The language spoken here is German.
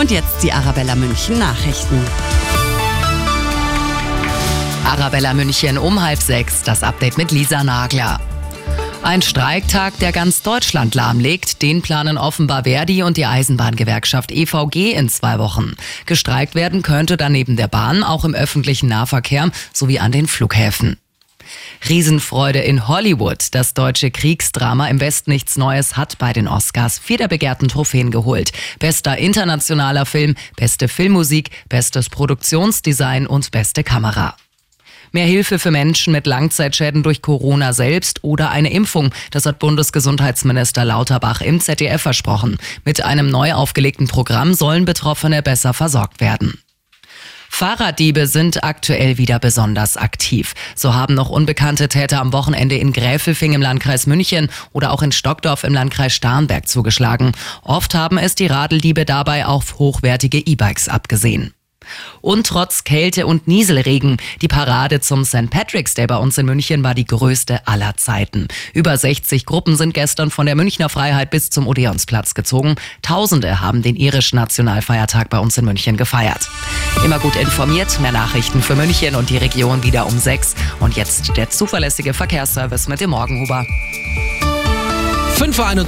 Und jetzt die Arabella München Nachrichten. Arabella München um halb sechs, das Update mit Lisa Nagler. Ein Streiktag, der ganz Deutschland lahmlegt, den planen offenbar Verdi und die Eisenbahngewerkschaft EVG in zwei Wochen. Gestreikt werden könnte dann neben der Bahn auch im öffentlichen Nahverkehr sowie an den Flughäfen. Riesenfreude in Hollywood. Das deutsche Kriegsdrama im Westen nichts Neues hat bei den Oscars vier der begehrten Trophäen geholt. Bester internationaler Film, beste Filmmusik, bestes Produktionsdesign und beste Kamera. Mehr Hilfe für Menschen mit Langzeitschäden durch Corona selbst oder eine Impfung. Das hat Bundesgesundheitsminister Lauterbach im ZDF versprochen. Mit einem neu aufgelegten Programm sollen Betroffene besser versorgt werden. Fahrraddiebe sind aktuell wieder besonders aktiv. So haben noch unbekannte Täter am Wochenende in Gräfelfing im Landkreis München oder auch in Stockdorf im Landkreis Starnberg zugeschlagen. Oft haben es die Radeldiebe dabei auf hochwertige E-Bikes abgesehen. Und trotz Kälte und Nieselregen, die Parade zum St. Patrick's Day bei uns in München war die größte aller Zeiten. Über 60 Gruppen sind gestern von der Münchner Freiheit bis zum Odeonsplatz gezogen. Tausende haben den irischen Nationalfeiertag bei uns in München gefeiert. Immer gut informiert, mehr Nachrichten für München und die Region wieder um sechs. Und jetzt der zuverlässige Verkehrsservice mit dem Morgenhuber. 5.31